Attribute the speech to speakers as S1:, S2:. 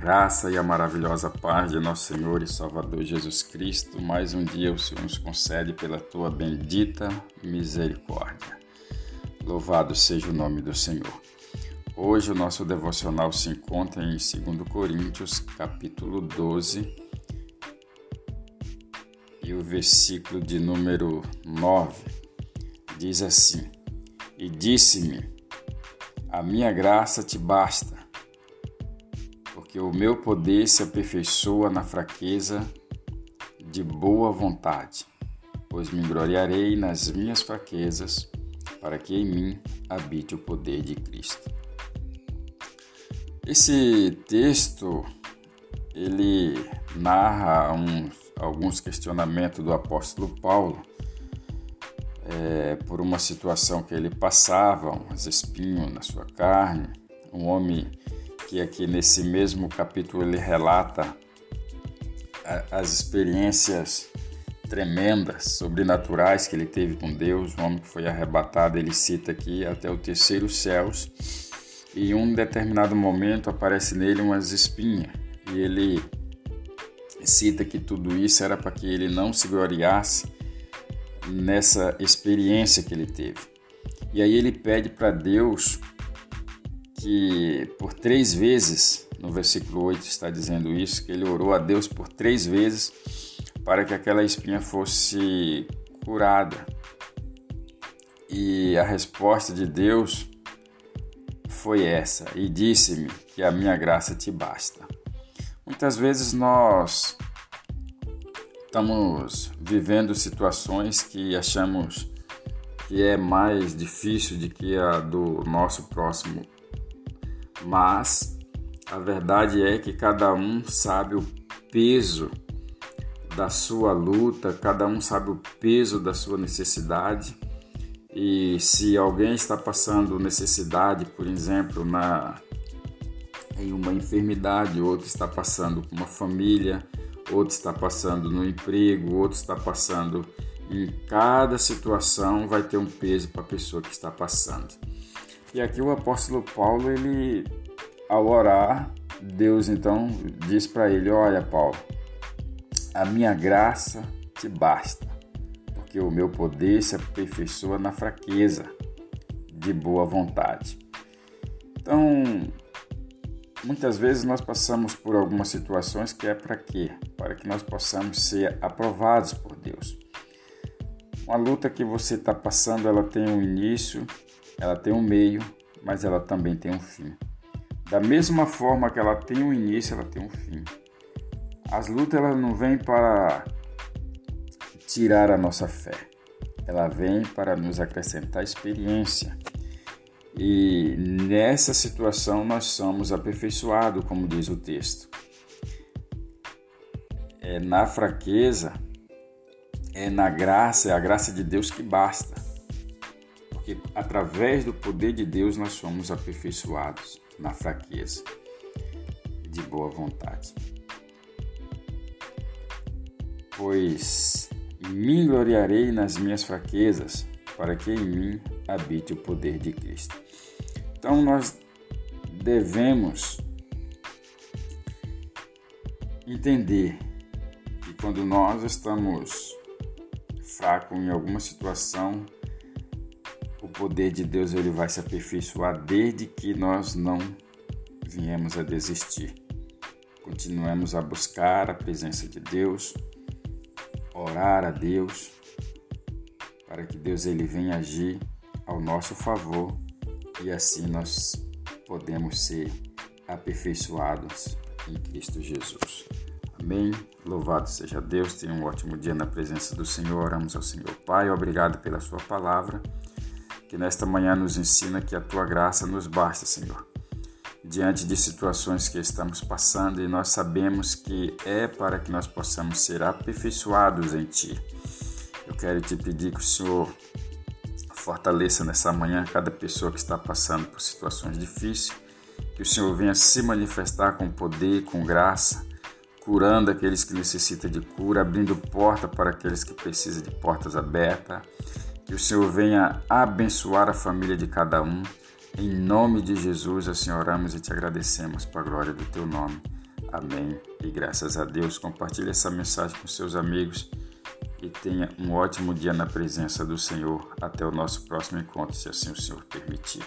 S1: graça e a maravilhosa paz de nosso Senhor e Salvador Jesus Cristo, mais um dia o Senhor nos concede pela tua bendita misericórdia. Louvado seja o nome do Senhor. Hoje o nosso devocional se encontra em 2 Coríntios, capítulo 12, e o versículo de número 9 diz assim: E disse-me: A minha graça te basta porque o meu poder se aperfeiçoa na fraqueza de boa vontade, pois me gloriarei nas minhas fraquezas, para que em mim habite o poder de Cristo. Esse texto ele narra uns, alguns questionamentos do apóstolo Paulo é, por uma situação que ele passava, uns espinhos na sua carne, um homem que aqui nesse mesmo capítulo ele relata as experiências tremendas, sobrenaturais que ele teve com Deus, o homem que foi arrebatado, ele cita aqui até o terceiro céus, e em um determinado momento aparece nele umas espinhas, e ele cita que tudo isso era para que ele não se gloriasse nessa experiência que ele teve. E aí ele pede para Deus que por três vezes, no versículo 8 está dizendo isso, que ele orou a Deus por três vezes para que aquela espinha fosse curada. E a resposta de Deus foi essa: E disse-me que a minha graça te basta. Muitas vezes nós estamos vivendo situações que achamos que é mais difícil do que a do nosso próximo mas a verdade é que cada um sabe o peso da sua luta, cada um sabe o peso da sua necessidade. E se alguém está passando necessidade, por exemplo, na em uma enfermidade, outro está passando com uma família, outro está passando no emprego, outro está passando em cada situação vai ter um peso para a pessoa que está passando. E aqui o apóstolo Paulo, ele ao orar, Deus então diz para ele: Olha, Paulo, a minha graça te basta, porque o meu poder se aperfeiçoa na fraqueza de boa vontade. Então, muitas vezes nós passamos por algumas situações que é para quê? Para que nós possamos ser aprovados por Deus. Uma luta que você está passando, ela tem um início, ela tem um meio, mas ela também tem um fim. Da mesma forma que ela tem um início, ela tem um fim. As lutas elas não vêm para tirar a nossa fé. Ela vem para nos acrescentar experiência. E nessa situação nós somos aperfeiçoados, como diz o texto. É na fraqueza, é na graça, é a graça de Deus que basta porque através do poder de Deus nós somos aperfeiçoados na fraqueza de boa vontade. Pois me gloriarei nas minhas fraquezas, para que em mim habite o poder de Cristo. Então nós devemos entender que quando nós estamos fracos em alguma situação, poder de Deus ele vai se aperfeiçoar desde que nós não viemos a desistir. Continuemos a buscar a presença de Deus, orar a Deus, para que Deus ele venha agir ao nosso favor e assim nós podemos ser aperfeiçoados em Cristo Jesus. Amém. Louvado seja Deus. Tenha um ótimo dia na presença do Senhor. Oramos ao Senhor Pai. Obrigado pela Sua palavra que nesta manhã nos ensina que a tua graça nos basta, Senhor. Diante de situações que estamos passando e nós sabemos que é para que nós possamos ser aperfeiçoados em ti. Eu quero te pedir que o Senhor fortaleça nessa manhã cada pessoa que está passando por situações difíceis, que o Senhor venha se manifestar com poder, com graça, curando aqueles que necessitam de cura, abrindo porta para aqueles que precisam de portas abertas que o Senhor venha abençoar a família de cada um. Em nome de Jesus, assim oramos e te agradecemos para a glória do teu nome. Amém. E graças a Deus, compartilhe essa mensagem com seus amigos e tenha um ótimo dia na presença do Senhor. Até o nosso próximo encontro, se assim o Senhor permitir.